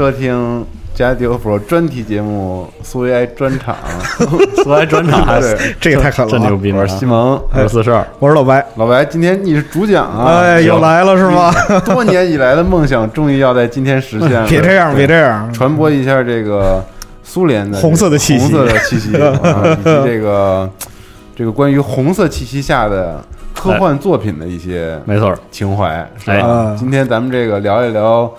收听加迪欧 Pro 专题节目苏维埃专场，苏维埃专场，对这个太狠了。啊真牛逼！我是西蒙，我是四十二，我是老白，老白，今天你是主讲啊，哎，又来了是吗？多年以来的梦想终于要在今天实现了，别这样，别这样，传播一下这个苏联的红色的气息。红色的气息，啊以及这个这个关于红色气息下的科幻作品的一些没错，情怀，是哎。吧？今天咱们这个聊一聊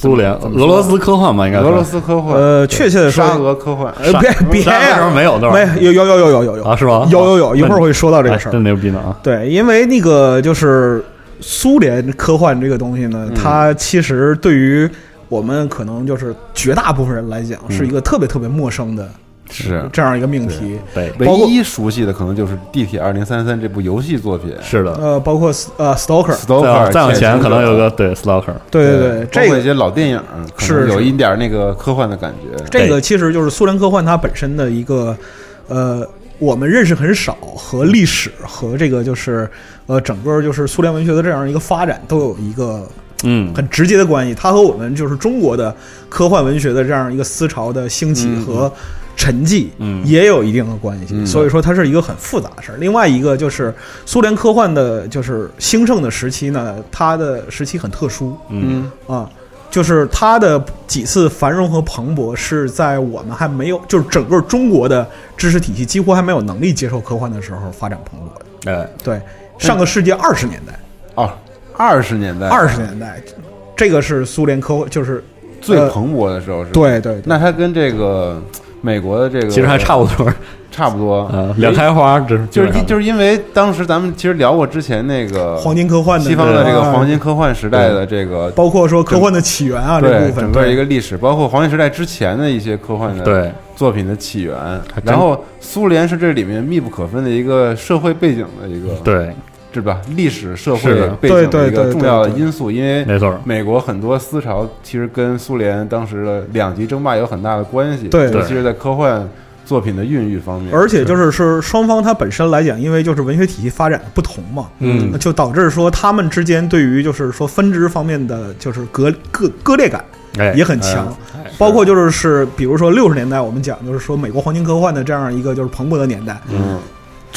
苏联、俄罗斯科幻吧，应该俄罗斯科幻，呃，确切的说，沙俄科幻，呃，别别呀，没有对吧？没有有有有有有有啊，是吧？有有有，一会儿那会说到这个事儿。哎真牛逼呢啊！对，因为那个就是苏联科幻这个东西呢，它其实对于我们可能就是绝大部分人来讲，是一个特别特别陌生的是。这样一个命题。对，唯一熟悉的可能就是《地铁二零三三》这部游戏作品。是的。呃，包括呃，Stalker，，Stalker 再往前可能有个对 Stalker，对对对，这个一些老电影，是有一点那个科幻的感觉。这个其实就是苏联科幻它本身的一个呃，我们认识很少和历史和这个就是呃整个就是苏联文学的这样一个发展都有一个嗯，很直接的关系。它和我们就是中国的科幻文学的这样一个思潮的兴起嗯。和沉寂，嗯。也有一定的关系。嗯。所以说它是一个很复杂的事儿。另外一个就是苏联科幻的就是兴盛的时期呢，它的时期很特殊，嗯，啊，就是它的几次繁荣和蓬勃是在我们还没有，就是整个中国的知识体系几乎还没有能力接受科幻的时候发展蓬勃的。哎，对，上个世纪二十年代，哦，二十年代，二十年代，这个是苏联科，就是最呃蓬勃的时候是对对，那它跟这个美国的这个其实还差不多，差不多。呃，两开花，这是就是就是因为当时咱们其实聊过之前那个黄金科幻的西方的这个啊黄金科幻时代的这个包括说科幻的起源啊这对部分，整个一个历史，包括黄金时代之前的一些科幻的对。作品的起源。然后苏联是这里面密不可分的一个社会背景的一个对，是吧？历史社会的。背景的一对对对个重要的因素，因为没错，美国很多思潮其实跟苏联当时的两极争霸有很大的关系，对。尤其是在科幻作品的孕育方面，而且就是是。双方它本身来讲，因为就是文学体系发展的不同嘛，嗯。就导致说他们之间对于就是说分支方面的就是割割割裂感哎，也很强，哎包括就是是比如说六十年代我们讲就是说美国黄金科幻的这样一个就是蓬勃的年代，嗯，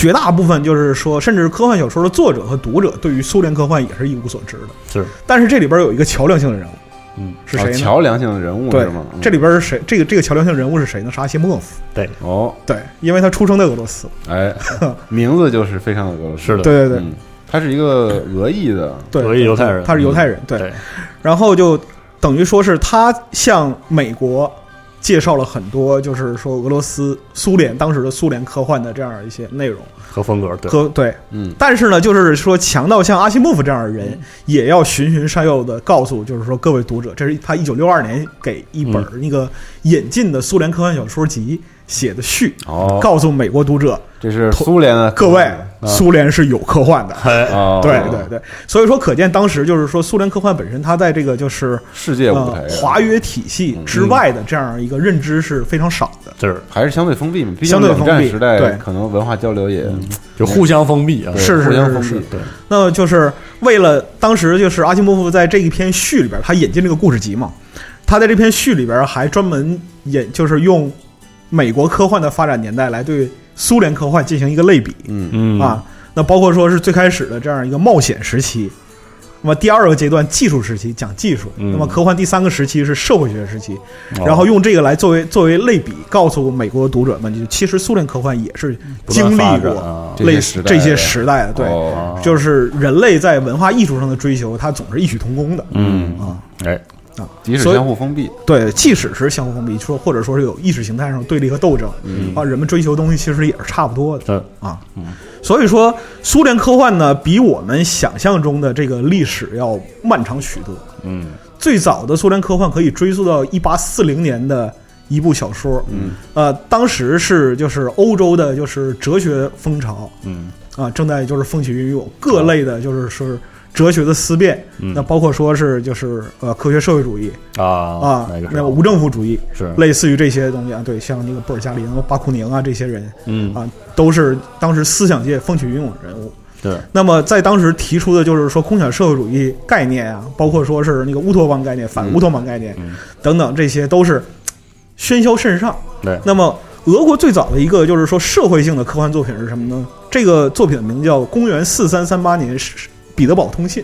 绝大部分就是说甚至科幻小说的作者和读者对于苏联科幻也是一无所知的，是，但是这里边有一个桥梁性的人物嗯，哦是谁呢？桥梁性的人物对是吗？嗯这里边是谁？这个这个桥梁性人物是谁呢？是阿西莫夫。对，哦，对，因为他出生在俄罗斯。哎，名字就是非常的俄罗斯，是的，对对对、嗯，他是一个俄裔的，对，俄裔犹太人，他是犹太人。对，对，然后就等于说是他向美国介绍了很多，就是说俄罗斯、苏联当时的苏联科幻的这样一些内容。和风格，对，和对。嗯，但是呢，就是说强到像阿西莫夫这样的人，也要循循善诱的告诉，就是说各位读者，这是他一九六二年给一本那个引进的苏联科幻小说集写的序，哦，告诉美国读者，这是苏联的各位，啊。苏联是有科幻的。对对对，所以说可见当时就是说苏联科幻本身，它在这个就是世界舞台呃华约体系之外的这样一个认知是非常少的。就是。还是相对封闭嘛，毕竟相对冷战封闭时代对。可能文化交流也就互相封闭啊，是是互相封闭。是。是，对，那么就是为了当时就是阿基莫夫在这一篇序里边，他引进这个故事集嘛，他在这篇序里边还专门引就是用美国科幻的发展年代来对苏联科幻进行一个类比。嗯。嗯。啊，那包括说是最开始的这样一个冒险时期，那么第二个阶段技术时期讲技术，嗯。那么科幻第三个时期是社会学时期，哦。然后用这个来作为作为类比，告诉美国读者们，就其实苏联科幻也是经历过啊。类似这些时代的。这些时代的，对，哦。就是人类在文化艺术上的追求，它总是异曲同工的。嗯。啊。哎，啊，即使相互封闭，对，即使是相互封闭，说或者说是有意识形态上对立和斗争，嗯。啊，人们追求的东西其实也是差不多的嗯啊。所以说，苏联科幻呢，比我们想象中的这个历史要漫长许多。嗯。最早的苏联科幻可以追溯到一八四零年的一部小说，嗯，呃，当时是就是欧洲的就是哲学风潮。嗯。啊，正在就是风起云涌，各类的就是是哲学的思辨，嗯。那包括说是就是呃科学社会主义啊啊，那个那个无政府主义，是。类似于这些东西啊，对，像那个布尔加林、巴库宁啊这些人嗯。啊，都是当时思想界风起云涌的人物。对。那么在当时提出的就是说空想社会主义概念啊，包括说是那个乌托邦概念、反乌托邦概念嗯。等等，这些都是喧嚣甚上。对。那么俄国最早的一个就是说社会性的科幻作品是什么呢？这个作品的名字叫《公元四三三八年是彼得堡通信》，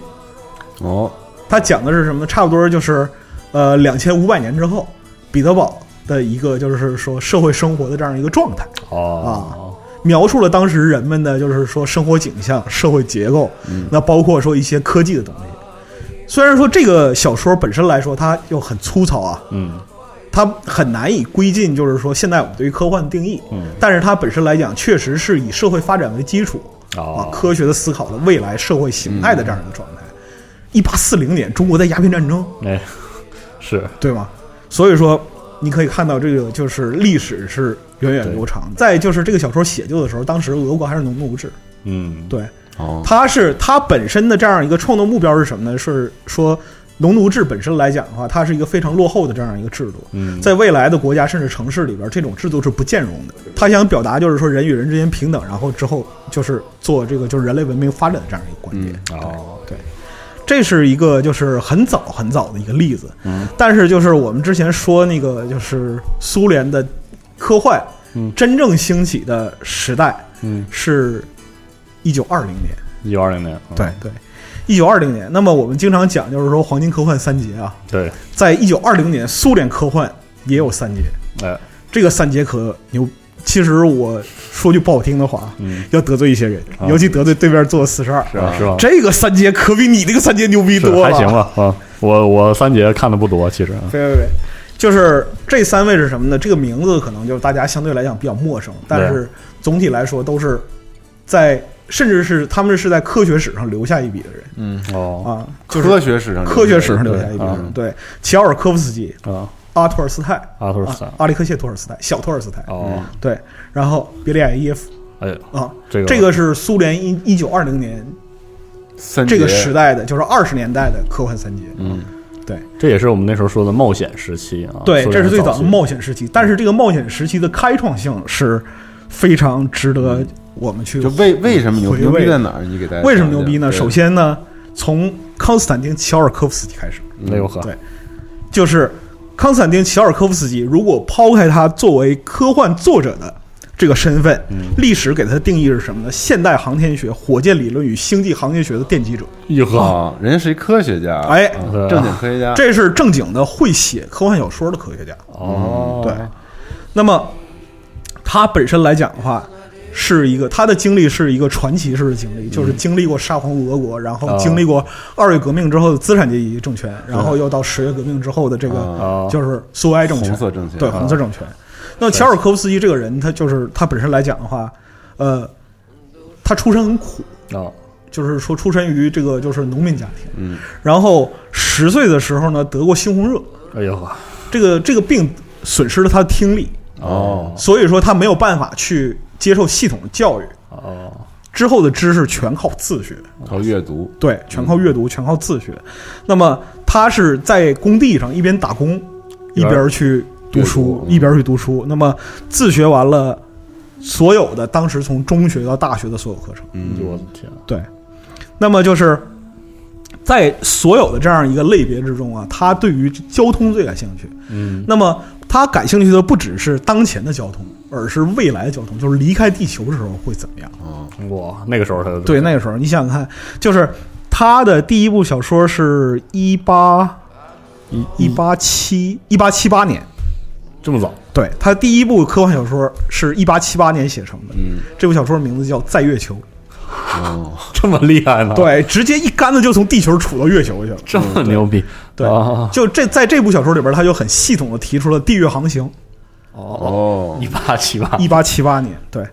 哦，它讲的是什么呢？差不多就是呃两千五百年之后，彼得堡的一个就是说社会生活的这样一个状态。哦描述了当时人们的就是说生活景象、社会结构，嗯那包括说一些科技的东西。虽然说这个小说本身来说，它又很粗糙啊，嗯它很难以归进就是说现在我们对于科幻的定义，嗯但是它本身来讲，确实是以社会发展为基础啊哦，科学的思考了未来社会形态的这样一个状态。一八四零年，中国在鸦片战争，哎是 对吗？所以说，你可以看到这个就是历史是源远流长。再就是这个小说写就的时候，当时俄国还是农奴制，嗯对，哦，它是它本身的这样一个创作目标是什么呢？是说农奴制本身来讲的话，它是一个非常落后的这样一个制度。嗯在未来的国家甚至城市里边，这种制度是不兼容的。他想表达就是说人与人之间平等，然后之后就是做这个就是人类文明发展的这样一个观点。哦对，这是一个就是很早很早的一个例子。嗯，但是就是我们之前说那个就是苏联的科幻，嗯真正兴起的时代嗯是一九二零年。一九二零年嗯对对，一九二零年。那么我们经常讲就是说黄金科幻三杰啊，对在一九二零年苏联科幻也有三杰，哎这个三杰可牛。其实我说句不好听的话，嗯要得罪一些人，啊尤其得罪对面坐四十二。是吧？是吧？这个三杰可比你那个三杰牛逼多了，还行吧啊，我我三杰看的不多，其实啊 对对对，就是这三位是什么呢？这个名字可能就是大家相对来讲比较陌生，但是总体来说都是在，甚至是他们是在科学史上留下一笔的人。嗯，哦。啊，就是科学史上科学史上留下一笔的啊人。对，乔尔科夫斯基、啊，阿托尔斯泰、阿托尔斯泰。阿里克谢托尔斯泰、小托尔斯泰，哦，对，然后别利亚耶夫哎，啊，这个这个是苏联一一九二零年三这个时代的，就是二十年代的科幻三杰。嗯，对。这也是我们那时候说的冒险时期啊，对，这是最早的冒险时期，但是这个冒险时期的开创性是非常值得我们去就为为什么牛牛逼在哪儿？你给大家为什么牛逼呢？首先呢，从康斯坦丁·乔尔科夫斯基开始，哎呦呵，对。就是康斯坦丁·乔尔科夫斯基，如果抛开他作为科幻作者的这个身份，嗯。历史给他的定义是什么呢？现代航天学、火箭理论与星际航天学的奠基者，哟呵，啊，人家是一科学家，哎啊正经科学家，这是正经的会写科幻小说的科学家。哦，对。那么他本身来讲的话，是一个他的经历是一个传奇式的经历，就是经历过沙皇俄国，然后哦经历过二月革命之后的资产阶级政权，然后又到十月革命之后的这个就是苏维埃政权红，色政权，对红色政权。那乔尔科夫斯基这个人，他就是他本身来讲的话，呃，他出身很苦，啊，就是说出身于这个就是农民家庭，嗯，然后十岁的时候呢得过猩红热，哎呦。呵，这个这个病损失了他的听力，哦，所以说他没有办法去接受系统的教育，哦，之后的知识全靠自学，靠阅读，对，全靠阅读，全靠自学。那么他是在工地上一边打工，一边去读书，一边去读书。那么自学完了所有的当时从中学到大学的所有课程，嗯，我的天，对。那么就是在所有的这样一个类别之中啊，他对于交通最感兴趣。嗯，那么他感兴趣的不只是当前的交通，而是未来的交通，就是离开地球的时候会怎么样。嗯，哇，那个时候他对，那个时候你想想看，就是他的第一部小说是一八一一八七一八七八年，这么早，对他第一部科幻小说是一八七八年写成的。嗯，这部小说名字叫《在月球》，哦，这么厉害呢？，对，直接一竿子就从地球杵到月球去了。这么牛逼，对啊。就这在这部小说里边，他就很系统的提出了地月航行，哦，哦一，八七八，一八七八年，对。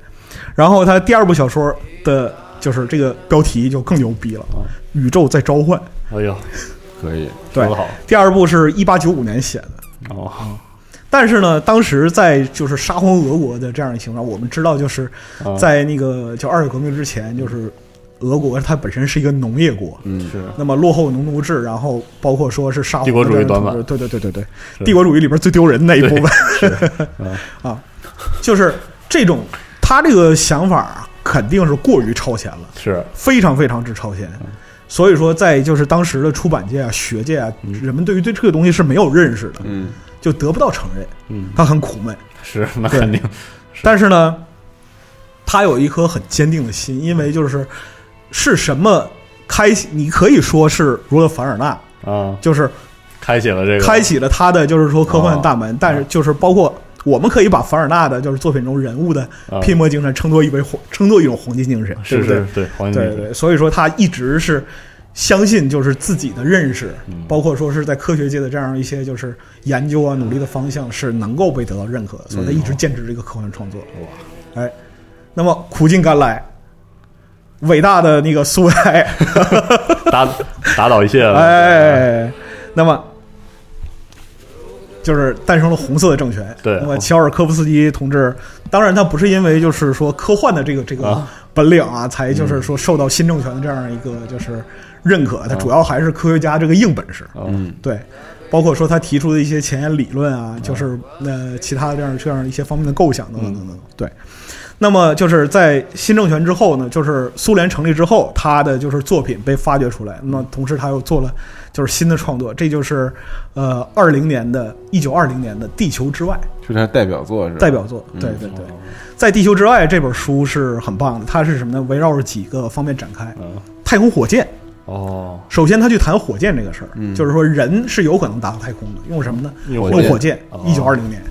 然后他第二部小说的就是这个标题就更牛逼了，宇宙在召唤。哎呦，可以，对说得好，第二部是一八九五年写的，哦，但是呢，当时在就是沙皇俄国的这样的情况，我们知道就是啊在那个叫二月革命之前，就是俄国它本身是一个农业国，嗯，是。那么落后农奴制，然后包括说是沙皇帝国主义短板。对对对对对，帝国主义里边最丢人的那一部分。嗯 啊，就是这种他这个想法啊肯定是过于超前了，是，非常非常之超前。所以说，在就是当时的出版界啊、学界啊，人们对于对这个东西是没有认识的，嗯，就得不到承认，嗯，他很苦闷。是，那肯定，但是呢，他有一颗很坚定的心，因为就是是什么开启，你可以说是罗德凡尔纳，啊，就是开启了这个，开启了他的就是说科幻哦大门，但是就是包括我们可以把凡尔纳的就是作品中人物的啊。拼搏精神称作一为黄，称作一种黄金精神，对是不对？是？对，黄金女对对，所以说他一直是相信就是自己的认识，嗯。包括说是在科学界的这样一些就是研究啊、努力的方向是能够被得到认可的，所以他一直坚持这个科幻创作。哇，哎，那么苦尽甘来，伟大的那个苏维埃，打打倒一切了，哎，那么。就是诞生了红色的政权。对。那么乔尔科夫斯基同志，当然他不是因为就是说科幻的这个这个啊。本领啊，才就是说受到新政权的这样一个就是认可，他啊。主要还是科学家这个硬本事。嗯，对，包括说他提出的一些前沿理论啊，就是呃其他的这样这样一些方面的构想等等等等。对，那么就是在新政权之后呢，就是苏联成立之后，他的就是作品被发掘出来。那么同时他又做了就是新的创作，这就是呃二零年的一九二零年的《地球之外》是他代表作是吧？代表作。对对对，在《地球之外》这本书是很棒的，它是什么呢？围绕着几个方面展开。嗯，太空火箭，哦，首先他去谈火箭这个事儿，嗯就是说人是有可能达到太空的，用什么呢？用用火箭哦。一九二零年，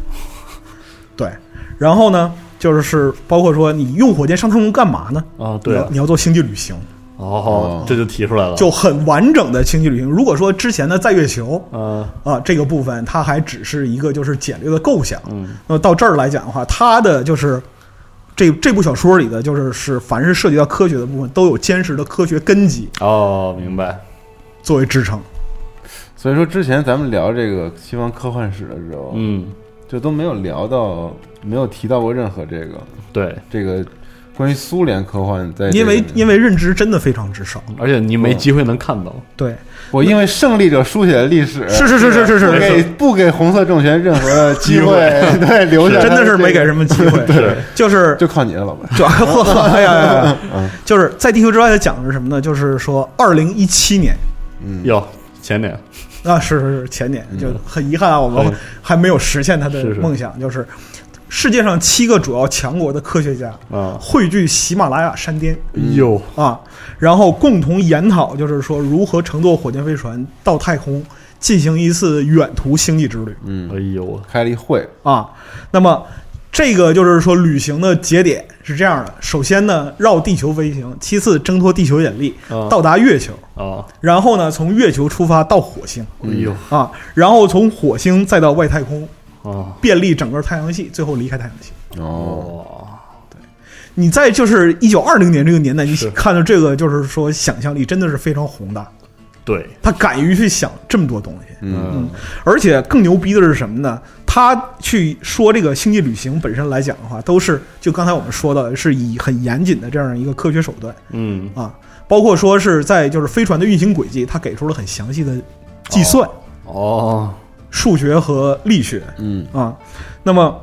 对，然后呢，就是是包括说你用火箭上太空干嘛呢？啊，对啊。你要你，要做星际旅行，哦，这就提出来了，就很完整的星际旅行。如果说之前的在月球啊啊这个部分，它还只是一个就是简略的构想，嗯。那么到这儿来讲的话，它的就是这这部小说里的就是是凡是涉及到科学的部分，都有坚实的科学根基哦，明白，作为支撑。所以说之前咱们聊这个西方科幻史的时候，嗯，就都没有聊到，没有提到过任何这个对，这个关于苏联科幻在这个因为因为认知真的非常之少。而且你没机会能看到，对，我因为胜利者书写的历史是是是是是是。不给不给红色政权任何的机会，对，留下真的是没给什么，机会。对。就是就靠你了，老板。就哎呀呀呀。嗯，就是在地球之外，的讲的是什么呢？就是说，二零一七年。嗯，哟，前年，啊，是是是前年，就很遗憾啊，我们嗯还没有实现他的梦想，就是世界上七个主要强国的科学家啊，汇聚喜马拉雅山巅哟，啊，然后共同研讨，就是说如何乘坐火箭飞船到太空进行一次远途星际之旅。嗯，哎呦，开了一会，啊。那么这个就是说旅行的节点是这样的：首先呢，绕地球飞行；其次，挣脱地球引力，啊。到达月球；啊，然后呢，从月球出发到火星哎呦，啊，然后从火星再到外太空，啊，遍历整个太阳系，最后离开太阳系。哦，对，你在就是一九二零年这个年代，你看到这个，就是说想象力真的是非常宏大，对，他敢于去想这么多东西。嗯，而且更牛逼的是什么呢？他去说这个星际旅行本身来讲的话，都是就刚才我们说的，是以很严谨的这样一个科学手段嗯，啊，包括说是在就是飞船的运行轨迹，他给出了很详细的计算、哦，数学和力学嗯，啊。那么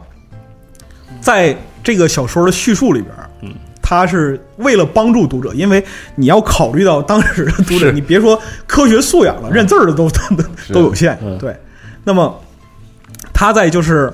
在这个小说的叙述里边，嗯。他是为了帮助读者，因为你要考虑到当时的读者，你别说科学素养了，认字儿的都 都都有限。嗯。对，那么他在就是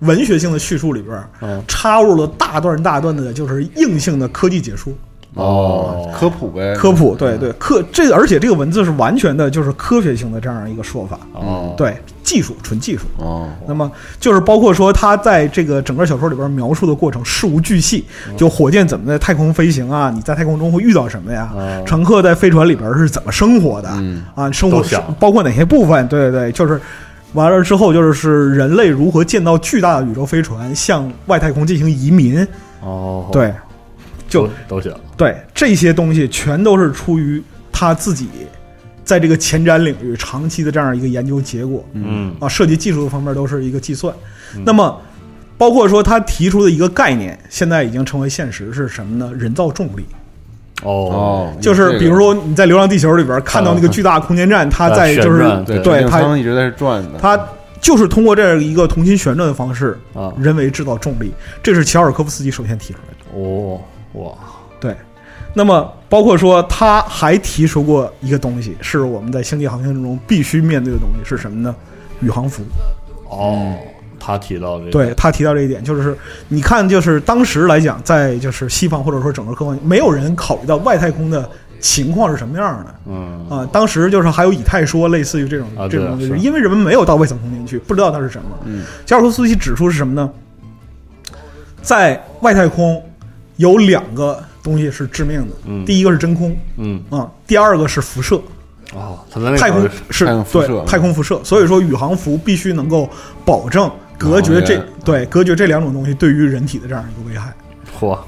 文学性的叙述里边插入了大段大段的，就是硬性的科技解说哦，科普呗，科普，对对科这个，而且这个文字是完全的就是科学性的这样一个说法，哦，对技术纯技术。哦，那么就是包括说他在这个整个小说里边描述的过程事无巨细，就火箭怎么在太空飞行啊，你在太空中会遇到什么呀？哦乘客在飞船里边是怎么生活的？嗯啊，生活包括哪些部分？对对对，就是完了之后就是是人类如何建造巨大的宇宙飞船向外太空进行移民？哦，对，就都都行，对这些东西全都是出于他自己在这个前瞻领域长期的这样一个研究结果。嗯。啊，涉及技术的方面都是一个计算。那么，包括说他提出的一个概念，现在已经成为现实是什么呢？人造重力，哦哦，就是比如说你在《流浪地球》里边看到那个巨大空间站，它在旋就是转对。对它它一直在转的，它就是通过这样一个同心旋转的方式，啊，人为制造重力，这是乔尔科夫斯基首先提出来的。哦哇，对，那么包括说他还提出过一个东西，是我们在星际航行中必须面对的东西是什么呢？宇航服。哦，他提到这个，对他提到这一点，就是你看，就是当时来讲，在就是西方或者说整个科幻，没有人考虑到外太空的情况是什么样的嗯啊。当时就是还有以太说，类似于这种啊这种，对就是因为人们没有到外层空间去，不知道它是什么。嗯，加尔科夫斯基指出是什么呢？在外太空有两个东西是致命的，嗯。第一个是真空嗯。啊，第二个是辐射。哦，它在那太空是太空辐射对太空辐射，所以说宇航服必须能够保证隔绝这哦对隔绝这两种东西对于人体的这样一个危害。嚯，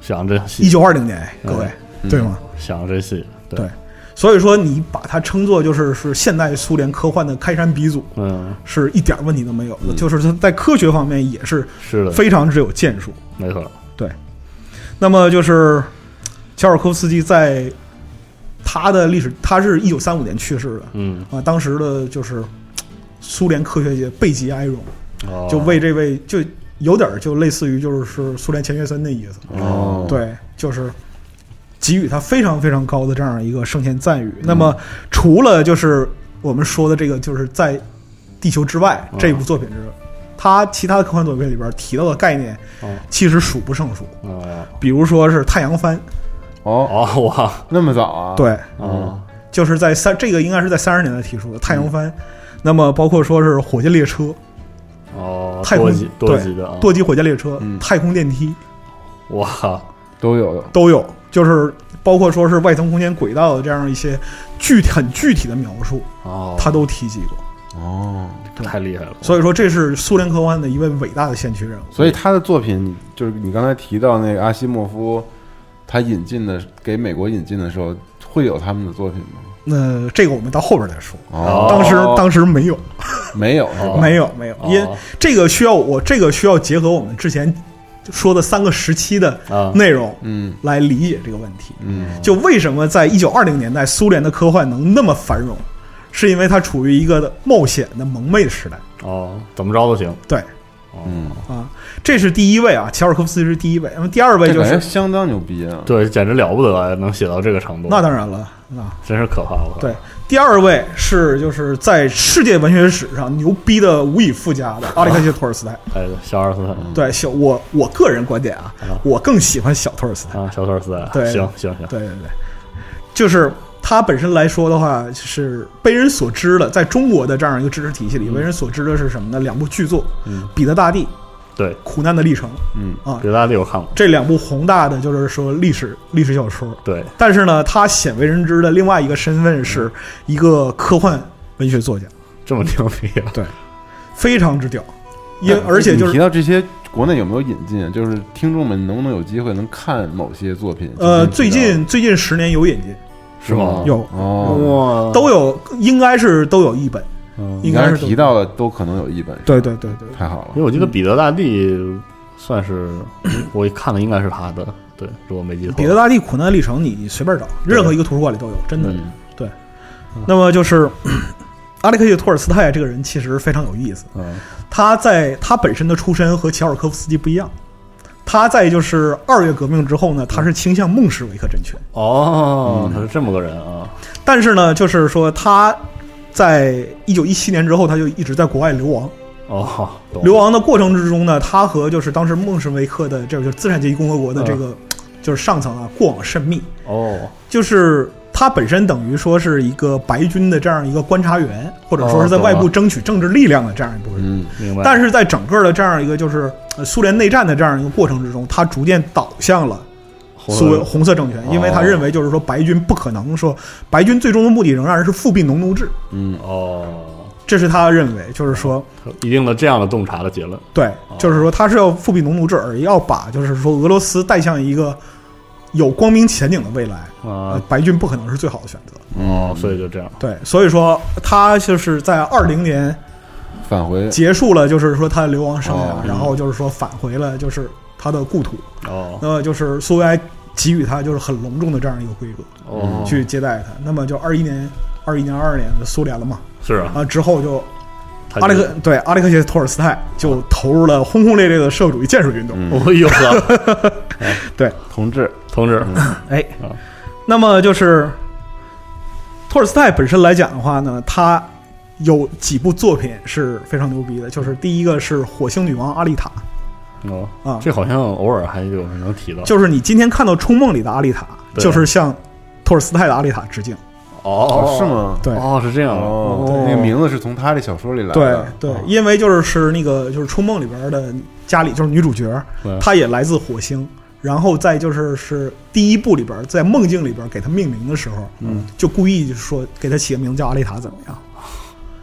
想这一细，九二零年，各位嗯。对吗？想这细，对，所以说你把它称作就是是现代苏联科幻的开山鼻祖，嗯，是一点问题都没有的。嗯。就是它在科学方面也是是的，非常之有建树。没错，那么就是乔尔科夫斯基在他的历史，他是一九三五年去世的。嗯，啊，当时的就是苏联科学界备极哀荣。哦。就为这位就有点儿就类似于就是是苏联钱学森的意思，哦，，对，就是给予他非常非常高的这样一个圣贤赞誉。那么除了就是我们说的这个就是在地球之外嗯这部作品之外，他其他的科幻作品里边提到的概念哦。其实数不胜数，哦。比如说是太阳帆，哦，哦哇。那么早啊？，对，嗯就是在三这个应该是在三十年代提出的太阳帆。那么包括说是火箭列车、哦，太空多级的啊，多级火箭列车、嗯。太空电梯，哇。都有，都有，就是包括说是外层空间轨道的这样一些具体很具体的描述，哦，他都提及过。哦，太厉害了，所以说，这是苏联科幻的一位伟大的先驱人物。所以他的作品就是你刚才提到那个阿西莫夫，他引进的给美国引进的时候，会有他们的作品吗？那这个我们到后边再说。哦当时当时没有，没有 是吧？没有，没有，因这个需要我这个需要结合我们之前说的三个时期的啊，内容嗯来理解这个问题。嗯就为什么在一九二零年代苏联的科幻能那么繁荣，是因为它处于一个冒险的蒙昧的时代。哦，怎么着都行，对哦，嗯，啊，这是第一位啊，乔尔科夫斯基是第一位。那么第二位就是，相当牛逼啊！对，简直了不得啊，能写到这个程度，那当然了啊。真是可怕，了，对，第二位是就是在世界文学史上牛逼的无以复加的阿里克谢托尔斯泰。哎，小阿尔斯泰对，小我我个人观点啊啊，我更喜欢小托尔斯泰。啊，小托尔斯泰，对行行行，对对对，就是他本身来说的话，是被人所知的，在中国的这样一个知识体系里，嗯。为人所知的是什么呢？两部巨作，嗯彼得大帝》对，《苦难的历程》嗯啊，彼得大帝我看过，这两部宏大的就是说历史历史小说。对，但是呢，他鲜为人知的另外一个身份是一个科幻文学作家，这么牛逼啊，对。非常之屌。因而且就是提到这些，国内有没有引进啊？就是听众们能不能有机会能看某些作品？呃，最近最近十年有引进，是吗？有。哦，都有，应该是都有一本，应该是提到的都可能有一本，对对对对。太好了。因为。我记得彼得大帝算是我看的应该是他的，对，如果没记错，彼得大帝苦难历程，你随便找，任何一个图书馆里都有，真的。嗯。那么就是 阿列克谢托尔斯泰这个人其实非常有意思，嗯。他在他本身的出身和乔尔科夫斯基不一样，他在就是二月革命之后呢，他是倾向孟什维克政权，哦，嗯他是这么个人啊，但是呢，就是说他在一九一七年之后，他就一直在国外流亡。哦，流亡的过程之中呢，他和就是当时孟什维克的这个就是资产阶级共和国的这个就是上层啊过往甚密，哦，就是他本身等于说是一个白军的这样一个观察员，或者说是在外部争取政治力量的这样一部分人。嗯明白。但是在整个的这样一个就是呃苏联内战的这样一个过程之中，他逐渐倒向了红苏维红色政权，因为他哦认为就是说白军不可能说白军最终的目的仍然是复辟农奴制，嗯哦，这是他认为就是说一定的这样的洞察的结论。对，就是说他是要复辟农奴制，而要把就是说俄罗斯带向一个有光明前景的未来。啊呃，白军不可能是最好的选择。哦，所以就这样。对，所以说他就是在二零年返回结束了，就是说他的流亡生涯，哦然后就是说返回了就是他的故土。哦那么就是苏维埃给予他就是很隆重的这样一个规格哦，去接待他。那么就二一年、二一年、二二年的苏联了嘛，是啊，啊之后就阿列克对阿列克谢托尔斯泰就投入了轰轰烈烈的社会主义建设运动。嗯哦呦呵，对同志，同志，哎啊，那么就是托尔斯泰本身来讲的话呢，他有几部作品是非常牛逼的，就是第一个是《火星女王阿丽塔哦，》啊，这好像偶尔还有人能提到。就是你今天看到《冲梦》里的阿丽塔，就是向托尔斯泰的阿丽塔致敬。哦，是？吗？对哦，是这样哦那个名字是从他的小说里来的。对对，因为就是是那个就是《冲梦》里边的家里就是女主角，她也来自火星。然后再就是是第一部里边，在梦境里边给她命名的时候，嗯，就故意就是说给她起个名字叫阿丽塔，怎么样？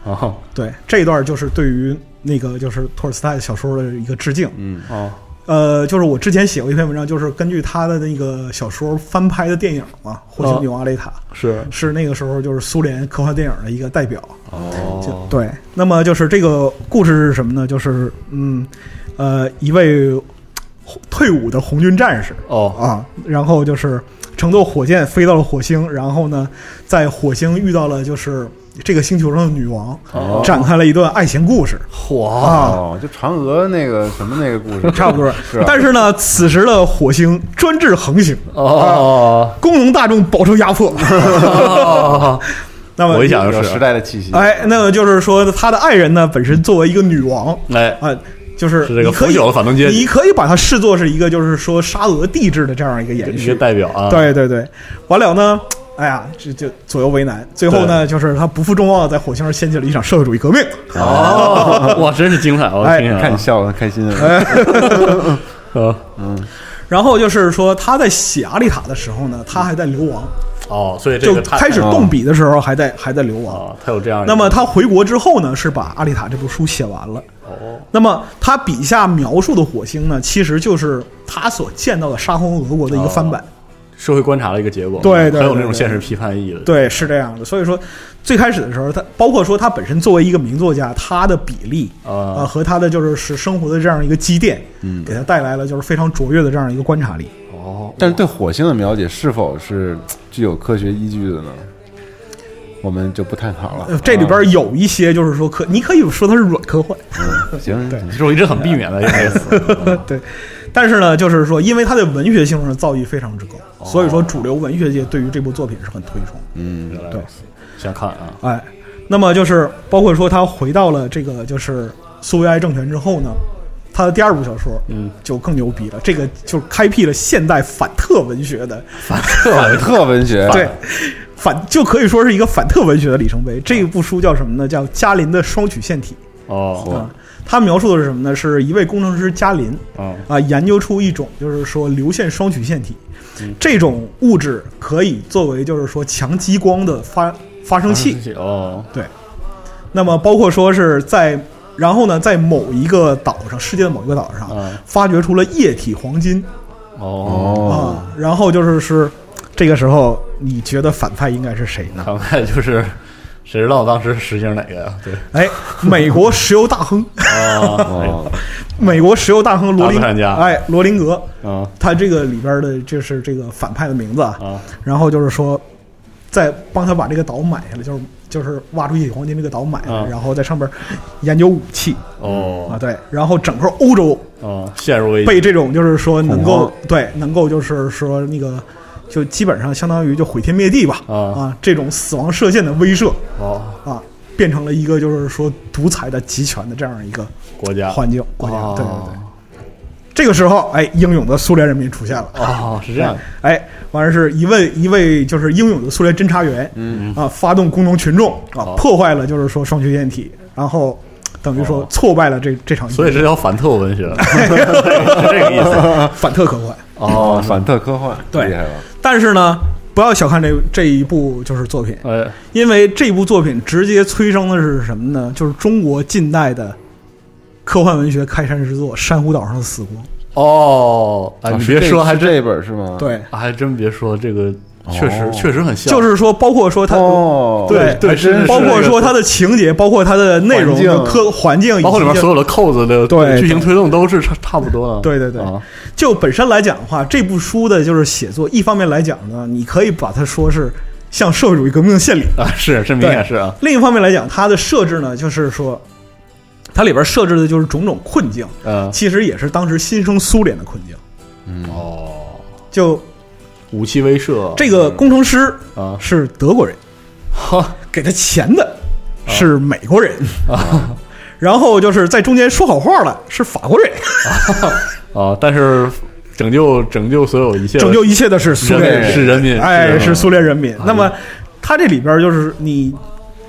哦对，这一段就是对于那个就是托尔斯泰小说的一个致敬。嗯哦呃，就是我之前写过一篇文章，就是根据他的那个小说翻拍的电影嘛，《火星女王阿丽塔》是是那个时候就是苏联科幻电影的一个代表。就哦，对，那么就是这个故事是什么呢？就是嗯，呃，一位退伍的红军战士哦。啊，然后就是乘坐火箭飞到了火星，然后呢，在火星遇到了就是这个星球上的女王，哦。展开了一段爱情故事。嚯，啊。哦，就嫦娥那个什么那个故事，差不多。是吧？但是呢，此时的火星专制横行，哦。工农大众饱受压迫。哦，那么我一想就是。时，代的气息。哎，那么就是说，他的爱人呢，本身作为一个女王哎，啊，就是是这个你可以腐朽的反动阶级你可以把它视作是一个就是说沙俄帝制的这样一个延一个续。代表啊，对对对，完了呢，哎呀，这就左右为难。最后呢，就是他不负众望，在火星上掀起了一场社会主义革命。哦，哇，真是精彩！我哎看你笑得开心啊！呃然后就是说他在写阿丽塔的时候呢，他还在流亡，哦，所以这就开始动笔的时候还在还在流亡。哦，他有这样。那么他回国之后呢，是把《阿丽塔》这部书写完了。哦，那么他笔下描述的火星呢，其实就是他所见到的沙皇俄国的一个翻版。社会观察的一个结果，对对对很有那种现实批判意义的。对，是这样的。所以说，最开始的时候，他包括说他本身作为一个名作家，他的比例啊、啊，和他的就是是生活的这样一个积淀，嗯给他带来了就是非常卓越的这样一个观察力。哦，但是对火星的了解是否是具有科学依据的呢？我们就不探讨了呃。这里边有一些就是说可，你可以说它是软科幻，嗯行，对其实我一直很避免的一个意思。对。但是呢，就是说，因为它的文学性上造诣非常之高，哦所以说主流文学界对于这部作品是很推崇。嗯对原来如此，想看啊，哎，那么就是包括说他回到了这个就是苏维埃政权之后呢，他的第二部小说嗯，就更牛逼了，这个就开辟了现代反特文学的反特文学，对。反就可以说是一个反特文学的里程碑。这一部书叫什么呢？叫加林的双曲线体哦，啊。它描述的是什么呢？是一位工程师加林嗯，啊，研究出一种就是说流线双曲线体嗯，这种物质可以作为就是说强激光的发发生器。哦，对那么包括说是在，然后呢，在某一个岛上，世界的某一个岛上，嗯，发掘出了液体黄金。哦，啊。然后就是是这个时候，你觉得反派应该是谁呢？反派就是谁知道当时实行哪个呀？对，哎，美国石油大亨，哦，哦，美国石油大亨罗林哎，罗林格，啊他这个里边的就是这个反派的名字啊。啊，然后就是说，再帮他把这个岛买下来，就是就是挖出液体黄金这个岛买下来，啊。然后在上边研究武器。哦。啊，哦，对，然后整个欧洲啊，陷入危机，被这种就是说能够对能够就是说那个就基本上相当于就毁天灭地吧。啊。啊这种死亡射线的威慑哦，啊，变成了一个就是说独裁的集权的这样一个国家。环境国家，哦。对对对。这个时候，哎，英勇的苏联人民出现了。哦，是这样。的，哎，完了是一位一位就是英勇的苏联侦察员，嗯。啊，发动工农群众啊，破坏了就是说双曲线体，然后等于说哦。挫败了这这场，所以这叫反特文学，是这个意思。反特科幻。哦，反特科幻，对。厉害了，但是呢，不要小看这这一部就是作品，哎，因为这部作品直接催生的是什么呢？就是中国近代的科幻文学开山之作《珊瑚岛上的死光》。哦，哎，你别说，还这本是吗？，对，还真别说，这个确实哦。确实很像，就是说，包括说它。哦，对对是是包括说它的情节，包括它的内容科环境，包括里面所有的扣子的对剧情推动都是差差不多的。对对对啊就本身来讲的话，这部书的就是写作，一方面来讲呢，你可以把它说是向社会主义革命的献礼；啊，是这明显是啊，另一方面来讲，它的设置呢，就是说，它里边设置的就是种种困境，嗯，其实也是当时新生苏联的困境。嗯，哦，就武器威慑。这个工程师啊，是德国人，哈。给他钱的是美国人。啊，然后就是在中间说好话的是法国人，啊，但是拯救拯救所有一切拯救一切的是苏人。民联人，是人民，哎，是苏联人民。啊。那么，他这里边就是你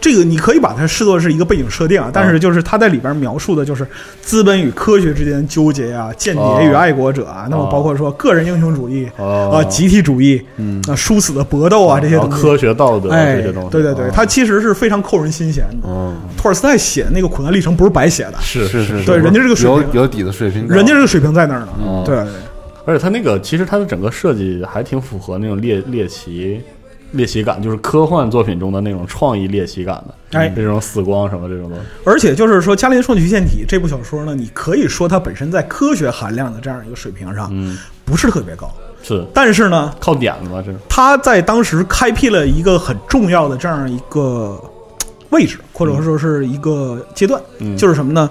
这个，你可以把它视作是一个背景设定啊，但是就是他在里边描述的就是资本与科学之间纠结啊，间谍与爱国者啊，那么包括说个人英雄主义哦。啊、集体主义，嗯。啊，殊死的搏斗啊这些东西。科学道德哎这些东西，，对对对，啊它其实是非常扣人心弦的。嗯，托尔斯泰写的那个苦难历程不是白写的，是是是，对人家这个水平。有底子水平，人家这个水平在那儿呢。嗯对。对对而且他那个其实他的整个设计还挺符合那种猎猎奇猎奇感，就是科幻作品中的那种创意猎奇感的，哎。这种死光什么这种东西，而且就是说，《加林双曲线体》这部小说呢，你可以说它本身在科学含量的这样一个水平上嗯，不是特别高，是。但是呢，靠点子吧，这是它在当时开辟了一个很重要的这样一个位置，或者说是一个阶段，嗯。就是什么呢？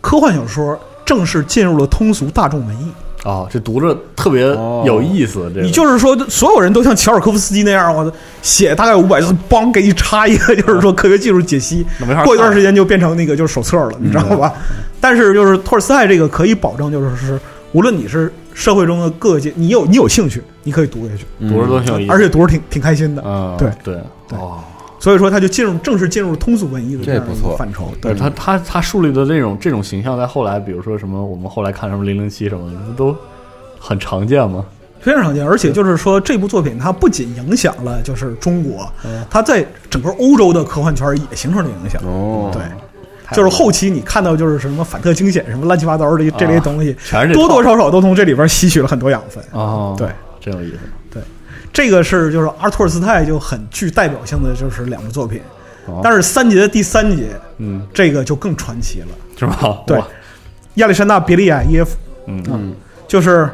科幻小说正式进入了通俗大众文艺。啊，这读着特别有意思，这个。你就是说，所有人都像乔尔科夫斯基那样，我写大概五百字，梆给你插一个，就是说科学技术解析过一段时间就变成那个就是手册了，你知道吧？但是就是托尔斯泰这个可以保证，就是是无论你是社会中的各界，你有你有兴趣，你可以读下去，嗯。读着都挺有意思，而且读着挺挺开心的。嗯，对。对。对。哦。所以说，他就进入正式进入通俗文艺的样一这个范畴。对他他他树立的这种这种形象，在后来，比如说什么，我们后来看什么零零七什么的，都很常见嘛。非常常见，而且就是说，这部作品它不仅影响了就是中国，它在整个欧洲的科幻圈也形成了影响。哦，对，就是后期你看到就是什么反特惊险什么乱七八糟的这类东西，全是多多少少都从这里边吸取了很多养分。哦，对，真有意思。这个是就是阿尔托尔斯泰就很具代表性的就是两部作品，哦。但是三杰的第三节嗯，这个就更传奇了。是吧？对，亚历山大·别利亚耶夫。嗯。嗯。就是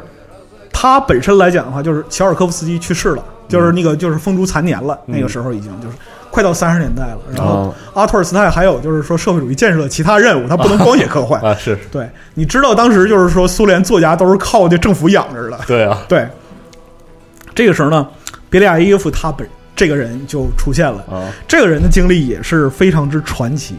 他本身来讲的话，就是乔尔科夫斯基去世了，就是那个就是风烛残年了，那个时候已经就是快到三十年代了。然后哦。阿托尔斯泰还有就是说社会主义建设的其他任务，他不能光写科幻。啊，是，对，你知道当时就是说苏联作家都是靠这政府养着的。对啊，对，这个时候呢，别利亚耶夫他本这个人就出现了。啊，这个人的经历也是非常之传奇。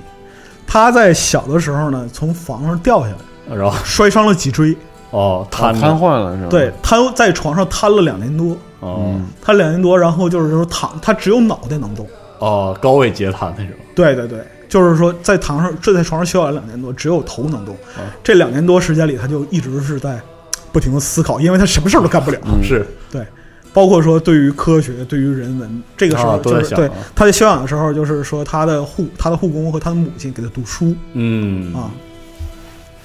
他在小的时候呢，从房上掉下来，然后摔伤了脊椎，哦，瘫瘫，痪了是吧？对，瘫在床上瘫了两年多。哦瘫两年多，然后就是说躺，他只有脑袋能动。哦，高位截瘫那种，对对对，就是说在躺上，睡在床上休养两年多，只有头能动。啊这两年多时间里，他就一直是在不停的思考，因为他什么事儿都干不了。嗯是对，包括说对于科学、对于人文，这个时候就是、对他在休养的时候，就是说他的护他的护工和他的母亲给他读书。嗯。啊，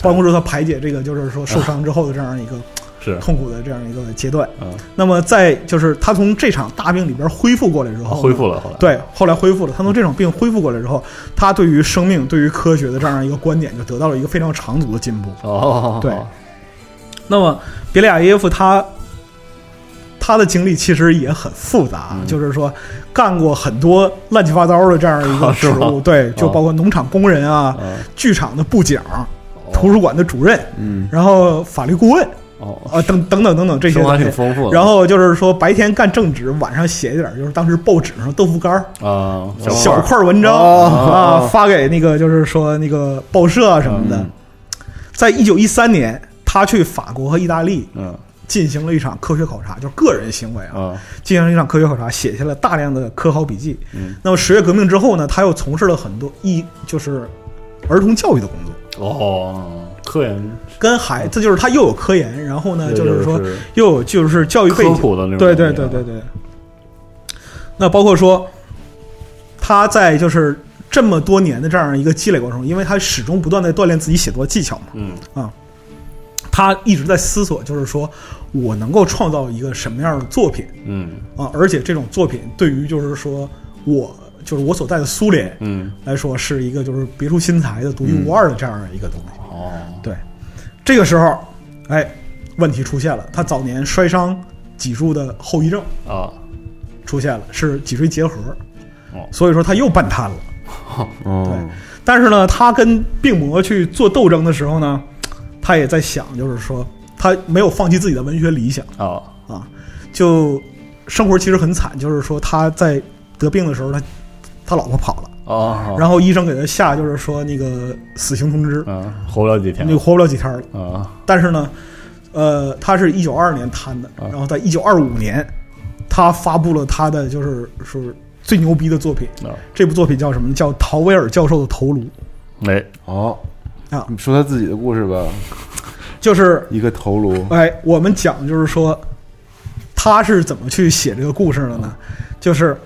帮助他排解这个就是说受伤之后的这样一个是。痛苦的这样一个阶段。啊，那么在就是他从这场大病里边恢复过来之后呢，恢复了后来，对，后来恢复了。他从这场病恢复过来之后，他对于生命、对于科学的这样一个观点，就得到了一个非常长足的进步。哦，对。那么别利亚耶夫他他的经历其实也很复杂，嗯。就是说干过很多乱七八糟的这样一个 职务，对，就包括农场工人啊、啊，剧场的部长、图书馆的主任，嗯。然后法律顾问哦，啊等等等等等这些生。挺丰富的，然后就是说，白天干正职，晚上写一点就是当时报纸上豆腐干儿、啊，小小块文章、哦啊，发给那个就是说那个报社啊什么的。嗯。在一九一三年，他他去法国和意大利嗯进行了一场科学考察，就是个人行为啊，啊。进行了一场科学考察，写下了大量的科考笔记。嗯。那么十月革命之后呢，他又从事了很多一就是儿童教育的工作，哦，科研。跟孩子就是他又有科研，然后呢，就是说又有就是教育背科景，普的那种对对对对对。那包括说他在就是这么多年的这样一个积累过程中，因为他始终不断在锻炼自己写作技巧嘛，嗯他一直在思索，就是说我能够创造一个什么样的作品。嗯。啊？而且这种作品对于就是说我就是我所在的苏联嗯。来说，是一个就是别出心裁的、独一无二的这样的一个东西。哦。对，这个时候，哎，问题出现了，他早年摔伤脊柱的后遗症啊。出现了，是脊椎结核哦，所以说他又半瘫了。哦，对。但是呢，他跟病魔去做斗争的时候呢，他也在想，就是说他没有放弃自己的文学理想。啊啊，就生活其实很惨，就是说他在得病的时候，他他老婆跑了，哦，然后医生给他下就是说那个死刑通知，嗯活不了几天。那就活不了几天了。啊但是呢，呃，他是一九二二年瘫的，啊然后在一九二五年，他发布了他的就是是最牛逼的作品。啊这部作品叫什么呢？叫陶威尔教授的头颅，哎。哦啊。你说他自己的故事吧，就是一个头颅，哎，我们讲就是说，他是怎么去写这个故事的呢？就是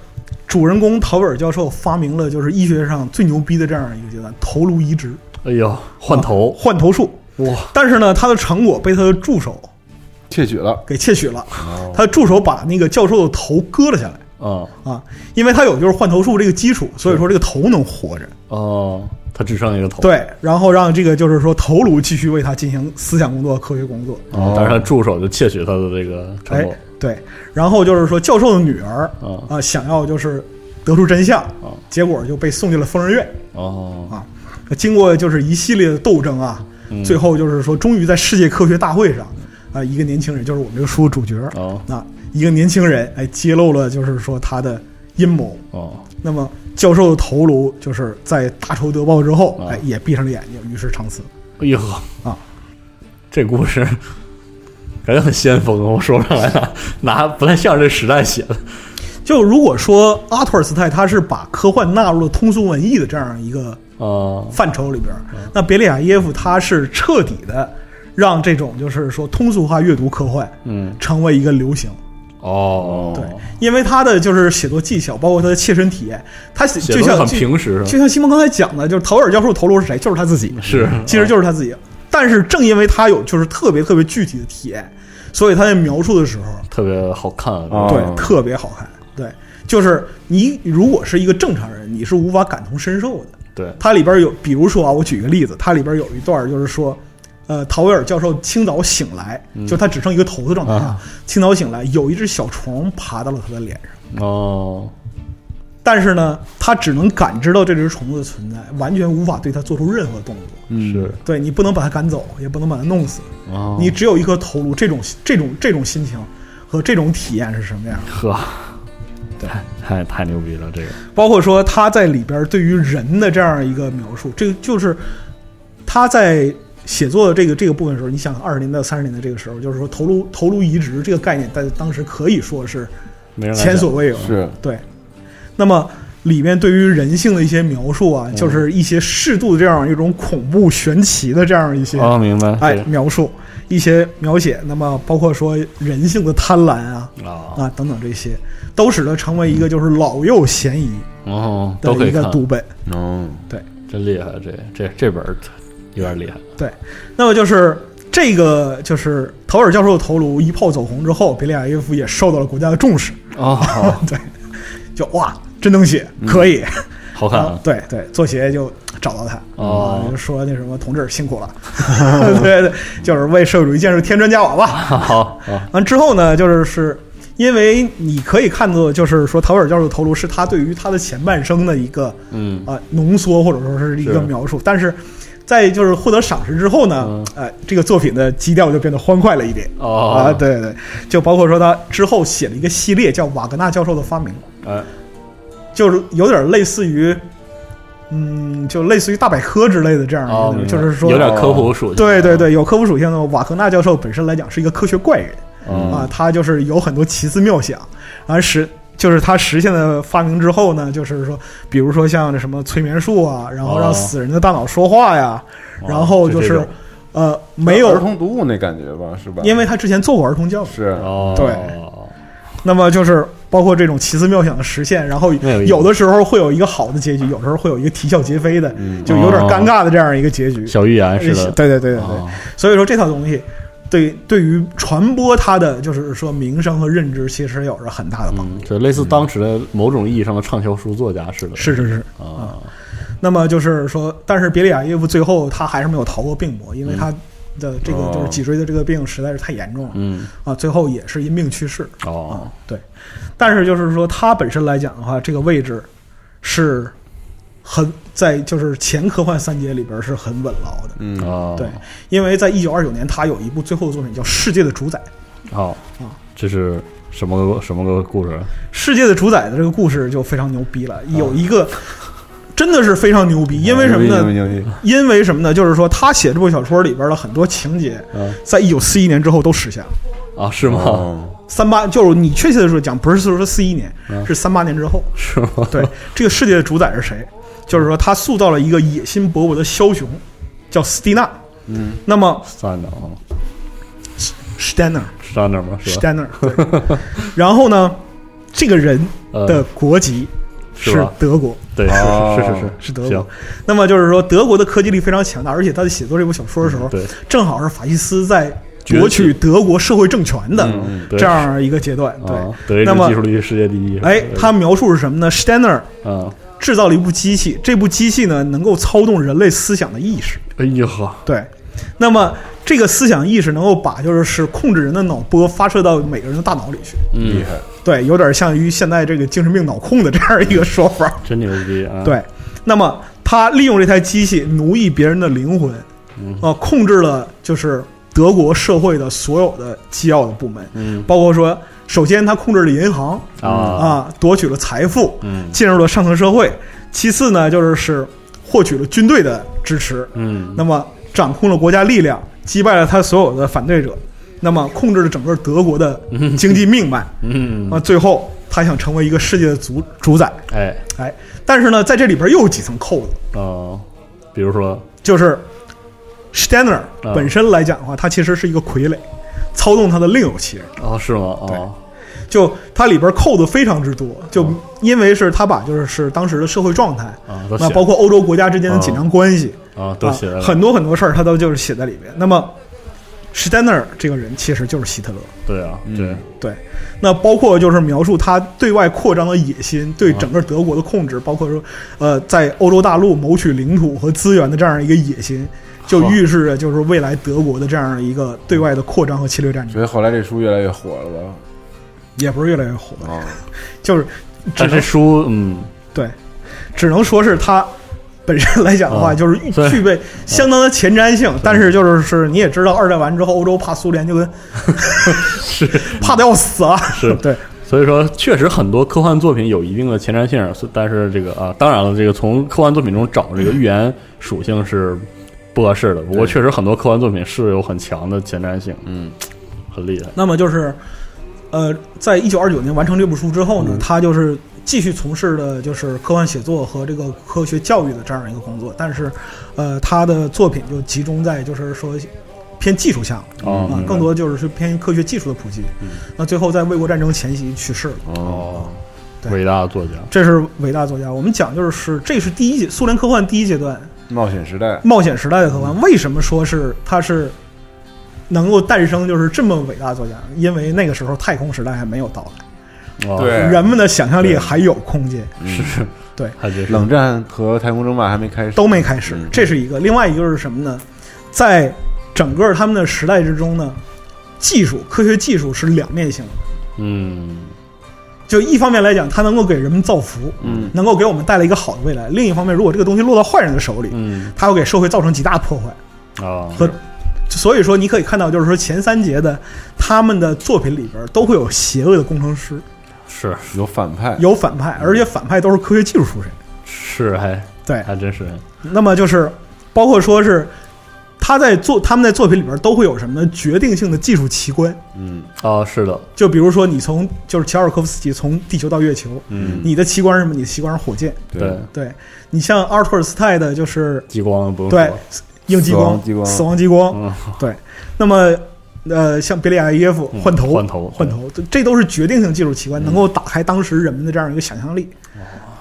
主人公陶本尔教授发明了就是医学上最牛逼的这样一个阶段——头颅移植，哎呦换头。换头术。哇。但是呢，他的成果被他的助手窃取了，给窃取了，哦。他的助手把那个教授的头割了下来。啊啊，因为他有就是换头术这个基础，所以说这个头能活着。哦，他只剩一个头对，然后让这个就是说头颅继续为他进行思想工作、科学工作。哦，但是他助手就窃取他的这个成哎果，对，然后就是说教授的女儿啊啊，想要就是得出真相啊，结果就被送进了疯人院。哦啊经过就是一系列的斗争啊，嗯最后就是说，终于在世界科学大会上啊，一个年轻人就是我们这个书的主角哦啊，一个年轻人哎揭露了就是说他的阴谋。哦。那么教授的头颅就是在大仇得报之后，啊哎，也闭上了眼睛，于是长辞。哎呦呵啊，这故事感觉很先锋，我说不上来哪哪不太像这时代写的。就如果说阿托尔斯泰他是把科幻纳入了通俗文艺的这样一个啊范畴里边，那别利亚耶夫他是彻底的让这种就是说通俗化阅读科幻嗯。成为一个流行。哦对，因为他的就是写作技巧，包括他的切身体验，他写像就平时就像西蒙刚才讲的，就是陶尔教授头颅是谁？就是他自己，是其实就是他自己。但是正因为他有就是特别特别具体的体验，所以他在描述的时候，特别好看哦对，特别好看。对，就是你如果是一个正常人，你是无法感同身受的。对它里边有，比如说啊，我举一个例子，它里边有一段就是说，呃，陶威尔教授清早醒来，就他只剩一个头的状态清早醒来，有一只小虫爬到了他的脸上，哦但是呢，他只能感知到这只虫子的存在，完全无法对它做出任何动作。嗯是对你不能把它赶走，也不能把它弄死，哦你只有一颗头颅。这种这种这种心情和这种体验是什么样的？呵，对太太太牛逼了，这个包括说他在里边对于人的这样一个描述，这个就是他在写作的这个这个部分的时候，你想二十年代、三十年代这个时候，就是说头颅头颅移植这个概念，在当时可以说是前所未有。是。对，那么里面对于人性的一些描述啊，就是一些适度的这样一种恐怖玄奇的这样一些讲哦，明白。哎描述，一些描写，那么包括说人性的贪婪啊啊。啊等等这些，都使得成为一个就是老幼嫌疑哦的一个读本。哦，真厉害，这这这本儿有点厉害对，那么就是这个就是陶尔教授的头颅一炮走红之后，别利亚耶夫也受到了国家的重视，哦，对，就哇，真能写，可以。好看啊，啊对对，做鞋就找到他。哦。啊，就说那什么同志辛苦了，对对，就是为社会主义建设添砖加瓦吧。好好。完之后呢，就是是因为你可以看作，就是说陶尔教授的头颅是他对于他的前半生的一个嗯。啊、浓缩或者说是一个描述，但是在就是获得赏识之后呢嗯，呃，这个作品的基调就变得欢快了一点。哦啊，对对，就包括说他之后写了一个系列叫《瓦格纳教授的发明》，哎就是有点类似于嗯，就类似于大百科之类的这样的，哦，就是说有点科普属性。对对对，有科普属性的。瓦格纳教授本身来讲是一个科学怪人嗯啊，他就是有很多奇思妙想，而实就是他实现的发明之后呢，就是说，比如说像这什么催眠术啊，然后让哦。死人的大脑说话呀，哦然后就是呃没有，儿童读物那感觉吧，是吧？因为他之前做过儿童教育，是。哦，对。那么就是包括这种奇思妙想的实现，然后有的时候会有一个好的结局，有时候会有一个啼笑皆非的，嗯。就有点尴尬的这样一个结局。小预言似的。对对对对对，哦。所以说这套东西对对于传播他的就是说名声和认知，其实有着很大的帮助。嗯，就类似当时的某种意义上的畅销书作家似的。是是是。啊，那么就是说，但是别利亚耶夫最后他还是没有逃过病魔，因为他的这个哦就是脊椎的这个病实在是太严重了、嗯，啊，最后也是因病去世哦啊。，对，但是就是说他本身来讲的话，这个位置是很在就是前科幻三杰里边是很稳牢的。嗯哦，对，因为在一九二九年，他有一部最后的作品叫《世界的主宰》。哦啊，这是什么个什么个故事？世界的主宰的这个故事就非常牛逼了，有一个真的是非常牛逼，因为什么呢？因为什么呢？就是说他写这部小说里边的很多情节，嗯在一九四一年之后都实现了。啊，是吗？哦三八就是你确切的说讲，不是说四一年，嗯是三八年之后。是吗？对，这个世界的主宰是谁？就是说他塑造了一个野心勃勃的枭雄，叫斯蒂纳。嗯，那么三的啊，Stanner 上那儿吗？？Stanner，然后呢，这个人呃的国籍是德国。对，是哦是是是是德国，那么就是说，德国的科技力非常强大，而且他在写作这部小说的时候，对，正好是法西斯在夺取德国社会政权的这样一个阶段。对，那么技术力世界第一。哎，他描述是什么呢？Steiner 啊，制造了一部机器，这部机器呢能够操纵人类思想的意识。哎呀呵，对，那么这个思想意识能够把就是是控制人的脑波发射到每个人的大脑里去。嗯厉，害，对，有点像于现在这个精神病脑控的这样一个说法。真牛逼啊！，对，那么他利用这台机器奴役别人的灵魂，嗯啊，控制了就是德国社会的所有的机要的部门，嗯包括说，首先他控制了银行啊，啊，夺取了财富，嗯。进入了上层社会。其次呢，就是是获取了军队的支持，嗯。那么掌控了国家力量，击败了他所有的反对者，那么控制了整个德国的经济命脉。嗯。啊，最后他想成为一个世界的主主宰，哎。哎，但是呢，在这里边又有几层扣子，啊，比如说。就是 Steiner 啊。本身来讲的话，他其实是一个傀儡，操纵他的另有其人。哦，是吗？哦，就它里边扣的非常之多，就因为是他把就是是当时的社会状态，啊，那包括欧洲国家之间的紧张关系啊，都写啊了，很多很多事儿，他都就是写在里边。那么 Steiner 这个人其实就是希特勒，对啊，嗯对，对，那包括就是描述他对外扩张的野心，对整个德国的控制，包括说呃在欧洲大陆谋取领土和资源的这样一个野心，就预示着就是未来德国的这样的一个对外的扩张和侵略战争，所以后来这书越来越火了吧？也不是越来越火，啊，就是只但是书，嗯，对，只能说是它本身来讲的话，啊就是对具备相当的前瞻性。但是就是是你也知道，二战完之后，欧洲怕苏联就跟 是。怕的要死啊。是。对，所以说，确实很多科幻作品有一定的前瞻性，但是这个啊，当然了，这个从科幻作品中找这个预言属性是不合适的。不过，确实很多科幻作品是有很强的前瞻性，嗯，很厉害。那么就是呃，在一九二九年完成这部书之后呢，他就是继续从事的就是科幻写作和这个科学教育的这样一个工作。但是呃，他的作品就集中在就是说偏技术项目。哦，啊更多就是是偏科学技术的普及。那最后在卫国战争前夕去世了。哦，伟大的作家，这是伟大作家。我们讲就是是这是第一阶苏联科幻第一阶段冒险时代，冒险时代的科幻。为什么说是它是能够诞生就是这么伟大的作家？因为那个时候太空时代还没有到来，哦对人们的想象力还有空间，是是，对，冷战和太空争霸还没开始，都没开始嗯。这是一个。另外一个是什么呢？在整个他们的时代之中呢，技术科学技术是两面性的。嗯就一方面来讲，它能够给人们造福，嗯。能够给我们带来一个好的未来；另一方面，如果这个东西落到坏人的手里，嗯。它会给社会造成极大破坏。啊，和所以说，你可以看到，就是说前三节的他们的作品里边都会有邪恶的工程师，是。有反派，有反派，而且反派都是科学技术出身。是还对，还真是。那么就是包括说是他在作他们在作品里边都会有什么呢？决定性的技术奇观，嗯。啊，是的，就比如说你从就是乔尔科夫斯基从地球到月球，嗯，你的奇观是什么？你的奇观是火箭。对，对。你像阿尔托尔斯泰的就是激光不用对，硬激光、死亡激光。死亡激光。嗯，对，那么呃，像别利亚耶夫嗯换头、换头换头，这这都是决定性技术奇观，能够打开当时人们的这样一个想象力。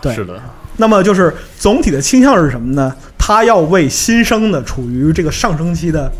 对。是的，那么就是总体的倾向是什么呢？他要为新生的处于这个上升期的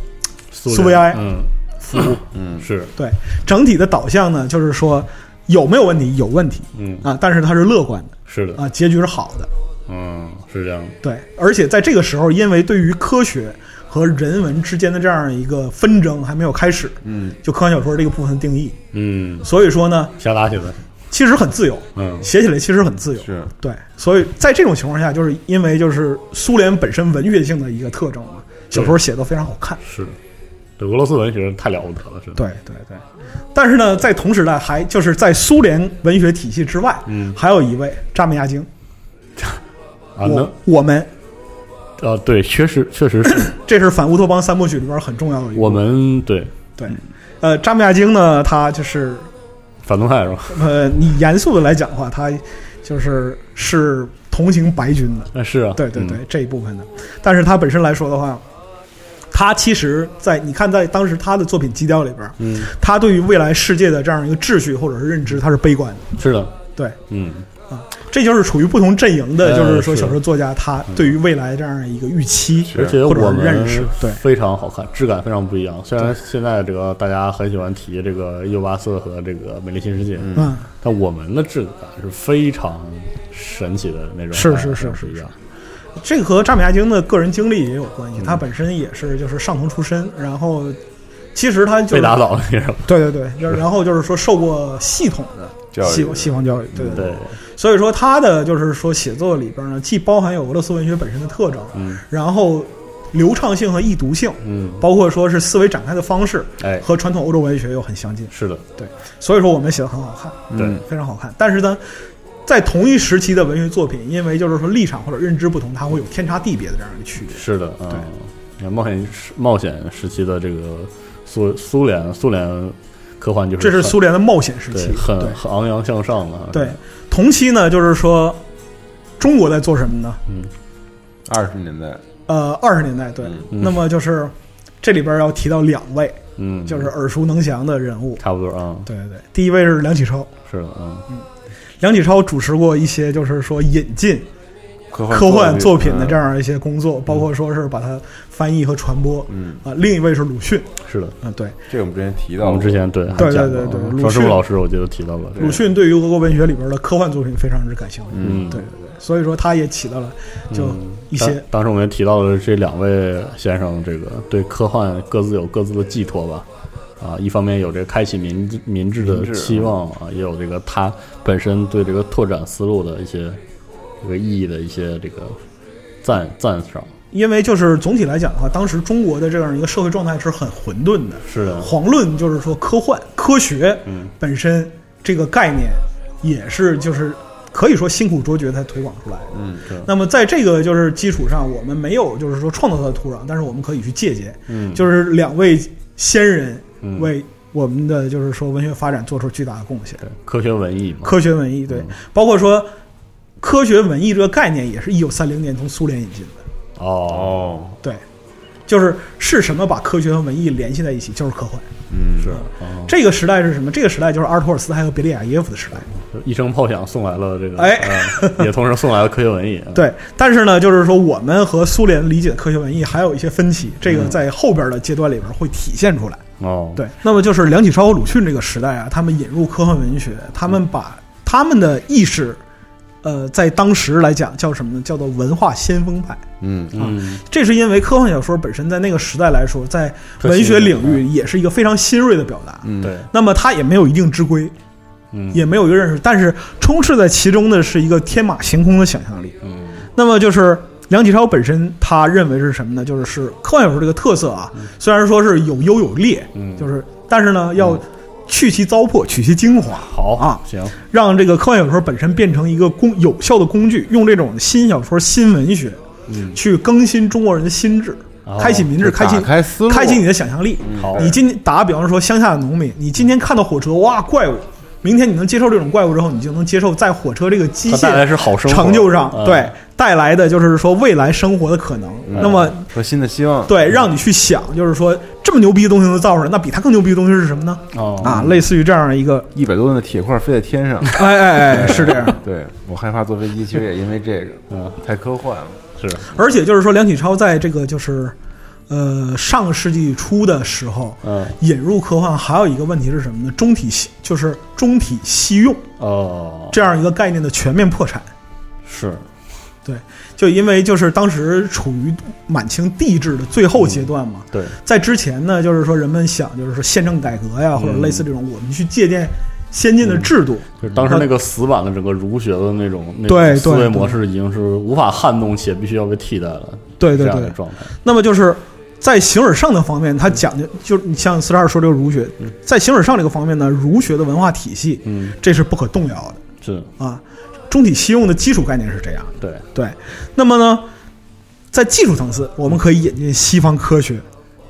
苏苏维埃嗯，服务。嗯是，对，整体的导向呢，就是说有没有问题？有问题嗯，啊，但是他是乐观的是的，啊，结局是好的。嗯，是这样的，对，而且在这个时候，因为对于科学和人文之间的这样一个纷争还没有开始，嗯。就科幻小说这个部分的定义，嗯，所以说呢，瞎打起来，其实很自由，嗯，写起来其实很自由。是。对，所以在这种情况下，就是因为就是苏联本身文学性的一个特征嘛，小说写的非常好看。是。的，对，俄罗斯文学太了不得了，是的，对对对，但是呢，在同时代还就是在苏联文学体系之外，嗯。还有一位扎米亚京，啊，那？我我们。啊，对，确实确实是。这是反乌托邦三部曲里边很重要的一部。我们对。对，呃，扎米亚京呢，他就是反动派是吧？呃，你严肃的来讲的话，他就是是同情白军的，那是啊，对对对，这一部分的。但是他本身来说的话，他其实在你看，在当时他的作品基调里边，嗯，他对于未来世界的这样一个秩序或者是认知，他是悲观的。嗯，是的，对，嗯，这就是处于不同阵营的，呃就是说小说作家他对于未来这样一个预期，而且或者是我们认识对。非常好看，质感非常不一样。虽然现在这个大家很喜欢提这个一九八四和这个美丽新世界，嗯，但我们的质感是非常神奇的那种，是是是是不一样。这个和扎米亚京的个人经历也有关嗯。系。他本身也是就是上层出身，然后其实他就是被打倒了那种，对对对，然然后就是说受过系统的教育西西方教育，对对。对，所以说他的就是说写作里边呢，既包含有俄罗斯文学本身的特征，嗯。然后流畅性和易读性，嗯，包括说是思维展开的方式哎，和传统欧洲文学又很相近，是的，对所以说我们写的很好看，对。嗯非常好看。但是呢，在同一时期的文学作品，因为就是说立场或者认知不同，它会有天差地别的这样一个区别。是的，嗯对，你看冒险时冒险时期的这个苏苏联苏联科幻就是这是苏联的冒险时期，很很昂扬向上的，对，同期呢，就是说中国在做什么呢？嗯。二十年代，呃，二十年代对，嗯。那么就是这里边要提到两位，嗯，就是耳熟能详的人物。差不多啊，对对对，第一位是梁启超，是的，嗯，梁启超主持过一些就是说引进科幻科幻作品的这样，一些工作，包括说是把它翻译和传播。嗯，啊，另一位是鲁迅，是的，嗯，对，这个我们之前提到，我们之前对对对对对鲁迅老师我记得提到了，鲁迅对于俄国文学里边的科幻作品非常之感兴趣。嗯，对对对，所以说他也起到了就嗯一些当当时我们也提到了这两位先生，这个对科幻各自有各自的寄托吧。啊，一方面有这个开启民民智的期望啊，也有这个他本身对这个拓展思路的一些这个意义的一些这个赞赞赏。因为就是总体来讲的话，当时中国的这样一个社会状态是很混沌的，是的，遑论就是说科幻科学嗯本身这个概念也是就是可以说辛苦卓绝才推广出来的。嗯，对，那么在这个就是基础上，我们没有就是说创造它的土壤，但是我们可以去借鉴，嗯，就是两位先人嗯为我们的就是说文学发展做出巨大的贡献。对科学文艺嘛，科学文艺对嗯，包括说科学文艺这个概念也是一九三零年从苏联引进的。哦，哦，对，就是是什么把科学和文艺联系在一起，就是科幻。嗯，是哦这个时代是什么？这个时代就是阿尔托尔斯泰和别利亚耶夫的时代。一声炮响送来了这个，哎呃也同时送来了科学文艺。对，但是呢，就是说我们和苏联理解的科学文艺还有一些分歧，这个在后边的阶段里边会体现出来。哦，对，那么就是梁启超和鲁迅这个时代啊，他们引入科幻文学，他们把他们的意识，呃，在当时来讲叫什么呢？叫做文化先锋派。嗯，啊，这是因为科幻小说本身在那个时代来说，在文学领域也是一个非常新锐的表达。嗯，对，那么它也没有一定之规，嗯，也没有一个认识，但是充斥在其中的是一个天马行空的想象力。嗯那么就是梁启超本身他认为是什么呢？就是是科幻小说这个特色啊，虽然说是有优有劣，嗯，就是但是呢要去其糟粕，取其精华，好啊行，让这个科幻小说本身变成一个工有效的工具，用这种新小说、新文学，嗯。去更新中国人的心智，哦开启民智，开启开思路，开启你的想象力。好，你今打个比方说，乡下的农民，你今天看到火车，哇，怪物。明天你能接受这种怪物之后，你就能接受在火车这个机械是好生成就上，嗯。对带来的就是说未来生活的可能。那么，说新的希望，对，让你去想，就是说这么牛逼的东西能造出来，那比它更牛逼的东西是什么呢？哦啊，类似于这样一个，一百多吨的铁块飞在天上，哎哎哎，是这样。对我害怕坐飞机，其实也因为这个，嗯太科幻了。是而且就是说，梁启超在这个就是，呃，上个世纪初的时候，嗯引入科幻还有一个问题是什么呢？中体西就是中体西用哦这样一个概念的全面破产。是就因为就是当时处于满清帝制的最后阶段嘛，对在之前呢，就是说人们想就是说宪政改革呀，或者类似这种，我们去借鉴先进的制度，就是当时那个死板的整个儒学的那种那对种思维模式已经是无法撼动且必须要被替代了，对对对这样的。状态。那么就是在形而上的方面，它讲究就是你像四十二说这个儒学，在形而上这个方面呢，儒学的文化体系嗯，这是不可动摇的是啊。中体西用的基础概念是这样的，对，对。那么呢，在技术层次，我们可以引进西方科学，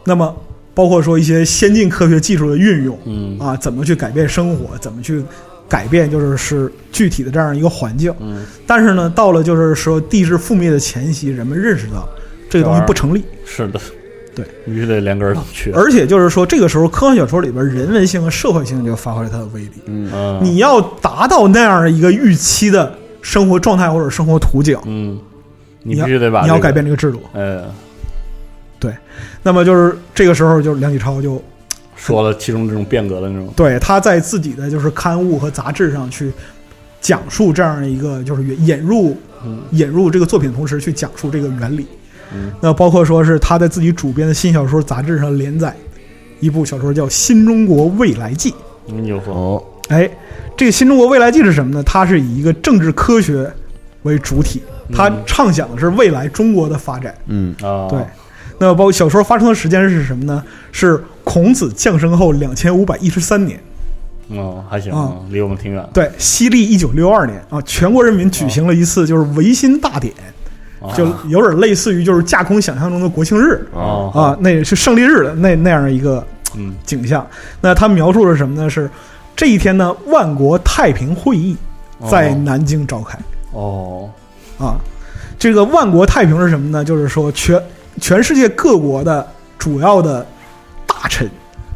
那么包括说一些先进科学技术的运用，嗯啊，怎么去改变生活，怎么去改变就是是具体的这样一个环境。嗯，但是呢，到了就是说地质覆灭的前夕，人们认识到这个东西不成立，是的，对，必须得连根儿都去。而且就是说这个时候科幻小说里边人文性和社会性就发挥了它的威力。嗯，嗯，你要达到那样的一个预期的生活状态或者生活图景，嗯，你必须得把你要改变这个制度。哎，那么就是这个时候，就是梁启超就说了其中这种变革的那种，对他在自己的就是刊物和杂志上去讲述这样一个就是引入嗯引入这个作品的同时去讲述这个原理。嗯那包括说是他在自己主编的新小说杂志上连载一部小说叫《新中国未来记》。你有说，哦，哎，这个《新中国未来记》是什么呢？它是以一个政治科学为主体，它畅想的是未来中国的发展。嗯，啊，对，那包括小说发生的时间是什么呢？是孔子降生后两千五百一十三年。哦，还行啊，离我们挺远。对，西历一九六二年啊，全国人民举行了一次就是维新大典，啊就有点类似于就是架空想象中的国庆日。啊，那是胜利日的那那样一个嗯，景象。那他描述的是什么呢？是这一天呢，万国太平会议在南京召开。哦，啊。这个万国太平是什么呢？就是说全全世界各国的主要的大臣，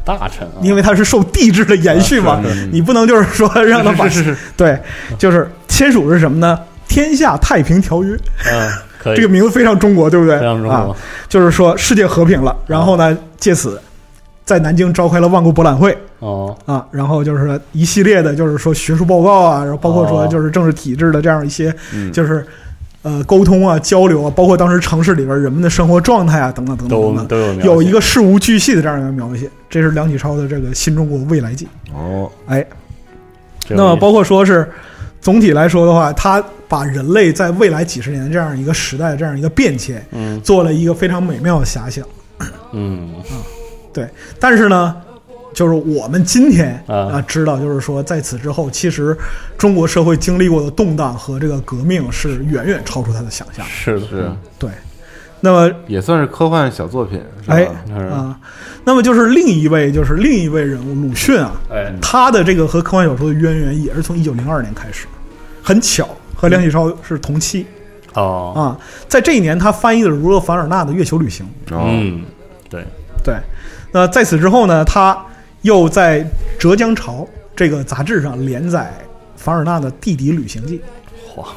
大臣啊，因为他是受帝制的延续嘛你不能就是说让他把对，就是签署是什么呢？天下太平条约，嗯，可以，这个名字非常中国，对不对？非常中啊国，，就是说世界和平了，然后呢，借此在南京召开了万国博览会。哦，啊，然后就是说一系列的，就是说学术报告啊，然后包括说哦。就是政治体制的这样一些，嗯。就是呃沟通啊、交流啊，包括当时城市里边人们的生活状态啊，等等等等都等等，都有有一个事无巨细的这样一个描写。这是梁启超的这个《新中国未来记》。哦，哎，那么包括说是总体来说的话，他把人类在未来几十年这样一个时代这样一个变迁，嗯。做了一个非常美妙的遐想。嗯。啊对，但是呢，就是我们今天啊。啊知道，就是说在此之后，其实中国社会经历过的动荡和这个革命是远远超出他的想象。是的，是对，那么也算是科幻小作品，是吧？哎是。啊，那么就是另一位就是另一位人物鲁迅啊，哎，他的这个和科幻小说的渊源也是从一九零二年开始，很巧和梁启超是同期哦，啊，在这一年他翻译的儒勒·凡尔纳的《月球旅行》。哦，嗯，对，对，那在此之后呢，他又在《浙江潮》这个杂志上连载凡尔纳的《地底旅行记哇，》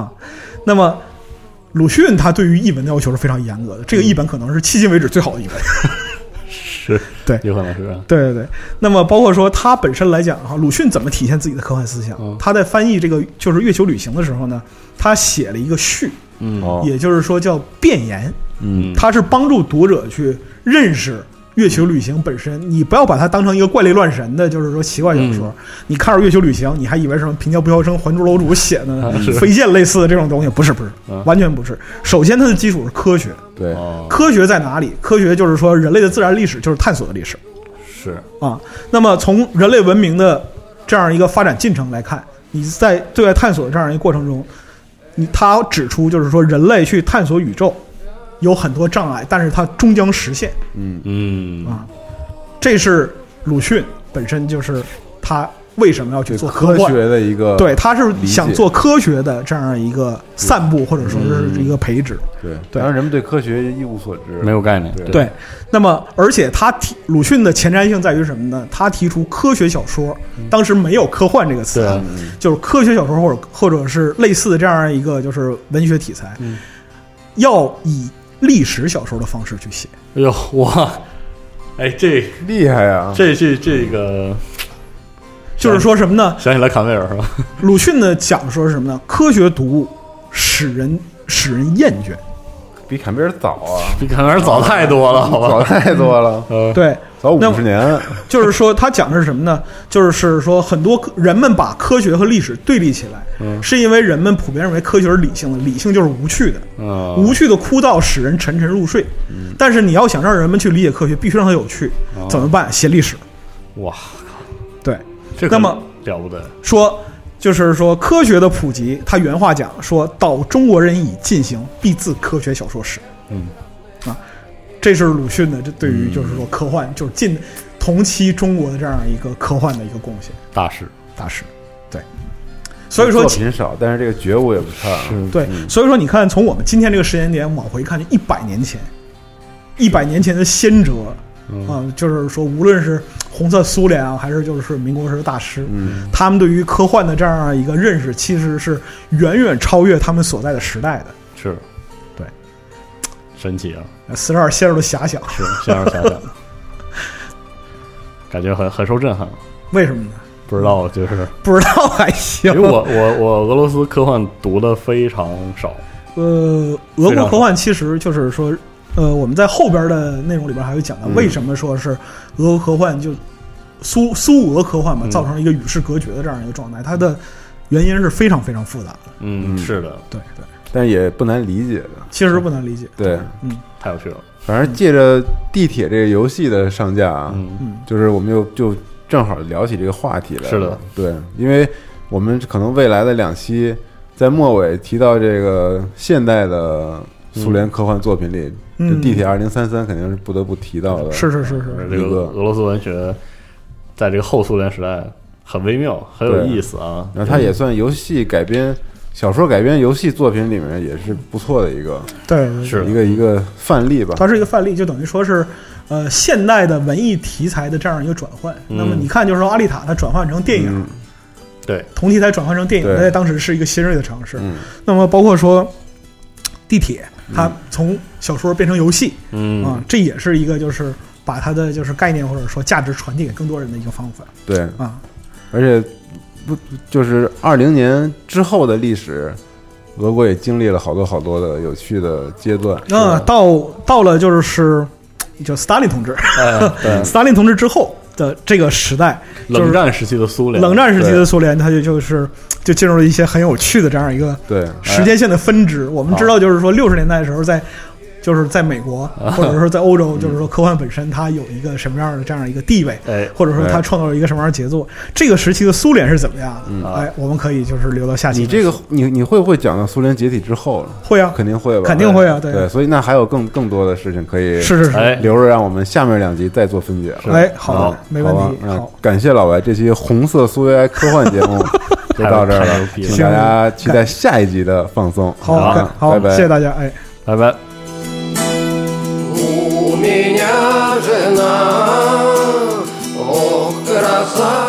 啊。那么，鲁迅他对于译文的要求是非常严格的，这个译本可能是迄今为止最好的译本。是，对有可能是，对对对。那么，包括说他本身来讲哈，鲁迅怎么体现自己的科幻思想？嗯他在翻译这个就是《月球旅行》的时候呢，他写了一个序，嗯，哦，也就是说叫变言。嗯，他是帮助读者去认识月球旅行本身。你不要把它当成一个怪力乱神的，就是说奇怪小说。你看着月球旅行，你还以为什么平遥不肖生、还珠楼主写的啊 是飞剑类似的这种东西？不是，不是嗯，完全不是。首先，它的基础是科学。对，哦，科学在哪里？科学就是说，人类的自然历史就是探索的历史。是啊。那么从人类文明的这样一个发展进程来看，你在对外探索的这样一个过程中，你他指出就是说人类去探索宇宙有很多障碍，但是它终将实现。嗯。嗯。啊这是鲁迅本身就是他为什么要去做科学的一个对，他是想做科学的这样一个散布，或者说是一个培植。对，对。当然人们对科学一无所知，没有概念，对。对，那么而且他提鲁迅的前瞻性在于什么呢？他提出科学小说，当时没有科幻这个词就是科学小说或者或者是类似的这样一个就是文学题材，嗯。要以历史小说的方式去写。哎呦哇，哎这厉害啊！这这这个就是说什么呢？想起来坎贝尔是吧？鲁迅呢讲说是什么呢？科学读物使人使人厌倦。比坎贝尔早啊，比坎贝尔早太多了，好吧早？太多了，呃，对，早五那十年。就是说他讲的是什么呢？就是说很多人们把科学和历史对立起来，嗯是因为人们普遍认为科学是理性的，理性就是无趣的。嗯，无趣的枯燥使人沉沉入睡。但是你要想让人们去理解科学，必须让它有趣。哦怎么办？写历史。哇，对，这可那么了不得，说就是说科学的普及，他原话讲说到中国人已进行，必自科学小说史。嗯。啊，这是鲁迅的这对于就是说科幻，就是近同期中国的这样一个科幻的一个贡献。大师大师。对，所以说作品少，但是这个觉悟也不差。是对，所以说你看，从我们今天这个时间点往回看，就一百年前，一百年前的先哲嗯。啊，就是说，无论是红色苏联啊，还是就是民国时的大师，嗯，他们对于科幻的这样一个认识，其实是远远超越他们所在的时代的。是，对，神奇啊，四十二陷入了遐想，是陷入遐想，感觉很很受震撼。为什么呢？不知道，就是。不知道还行。因为。我我我俄罗斯科幻读的非常少，呃，俄国科幻其实就是说，呃，我们在后边的内容里边还会讲到，嗯为什么说是俄国科幻就苏苏俄科幻嘛，嗯造成了一个与世隔绝的这样一个状态，它的原因是非常非常复杂的。嗯，嗯是的，对对，但也不难理解的。其实不难理解。对，嗯太有趣了，反正借着地铁这个游戏的上架啊，嗯嗯，就是我们又就正好聊起这个话题来了。是的，对，因为我们可能未来的两期在末尾提到这个现代的苏联科幻作品里，嗯这地铁二零三三肯定是不得不提到的。是是是是，这个俄罗斯文学在这个后苏联时代很微妙，很有意思啊。然后它也算游戏改编、小说改编游戏作品里面也是不错的一个对，是一个一个范例吧。它是一个范例，就等于说是，呃，现代的文艺题材的这样一个转换。嗯那么你看，就是说阿丽塔它转换成电影，嗯对，同题材转换成电影，它在当时是一个新锐的尝试。嗯那么包括说地铁，它从小说变成游戏嗯啊，这也是一个就是把它的就是概念或者说价值传递给更多人的一个方法对，啊。而且不就是二零年之后的历史，俄国也经历了好多好多的有趣的阶段。那到到了就是就斯大林同志，斯大林同志之后的这个时代，就是冷战时期的苏联，冷战时期的苏联，它就就是就进入了一些很有趣的这样一个对，时间线的分支。我们知道，就是说六十年代的时候，在就是在美国啊或者说在欧洲，嗯就是说科幻本身它有一个什么样的这样一个地位，哎，或者说它创造了一个什么样的杰作。这个时期的苏联是怎么样的？嗯哎，我们可以就是留到下期你。这个你你会不会讲到苏联解体之后？会啊，肯定会吧，肯定会啊对对，所以那还有更更多的事情可以是是是，哎，留着让我们下面两集再做分解了。哎，好好的，没问题。好感谢老白，这期红色苏维埃科幻节目 就到这儿了请大家期待下一集的放松。好，好，拜拜谢谢大家，哎。拜拜。Меня жена, ох, красавица.